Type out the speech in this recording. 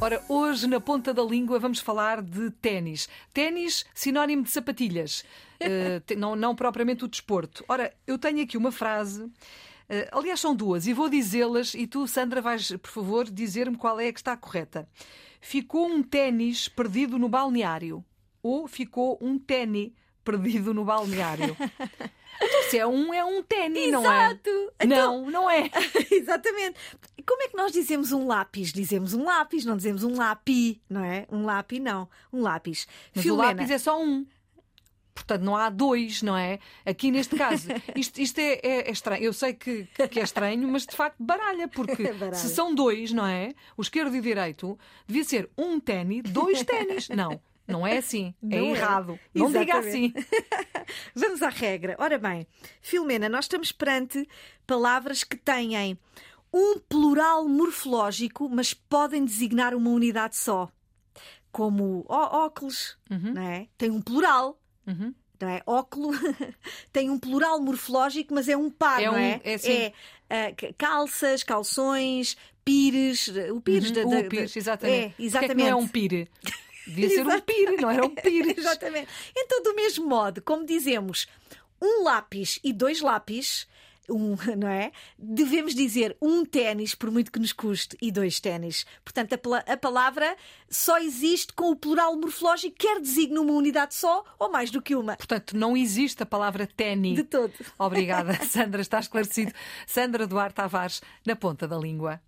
Ora, hoje na ponta da língua vamos falar de ténis. Ténis, sinónimo de sapatilhas, uh, não, não propriamente o desporto. Ora, eu tenho aqui uma frase. Uh, aliás, são duas e vou dizê-las e tu, Sandra, vais, por favor, dizer-me qual é a que está correta. Ficou um ténis perdido no balneário ou ficou um ténis perdido no balneário? Então, se é um, é um ténis, não é? Exato. Não, não é. Exatamente. Como é que nós dizemos um lápis? Dizemos um lápis, não dizemos um lápis, não é? Um lápis, não. Um lápis. Mas o lápis é só um. Portanto, não há dois, não é? Aqui neste caso, isto, isto é, é, é, estranho. Eu sei que, que é estranho, mas de facto baralha, porque baralha. se são dois, não é? O esquerdo e o direito, devia ser um ténis, dois ténis. Não. Não é assim. É não é errado. É. Não diga assim. Vamos à regra. Ora bem, Filomena, nós estamos perante palavras que têm um plural morfológico, mas podem designar uma unidade só. Como óculos, uhum. não é? Tem um plural. Uhum. Não é? Óculo tem um plural morfológico, mas é um par, é não é? é? Assim. é uh, calças, calções, pires, o pires. Uhum. Da, o pires, exatamente. É, exatamente. Que é que não é um pire? Devia ser um pire, não era um pires. Exatamente. Então, do mesmo modo, como dizemos um lápis e dois lápis, um, não é? Devemos dizer um ténis, por muito que nos custe, e dois ténis. Portanto, a, a, palavra só existe com o plural morfológico, quer designe uma unidade só ou mais do que uma. Portanto, não existe a palavra ténis. De todo. Obrigada, Sandra, está esclarecido. Sandra Duarte Tavares, na ponta da língua.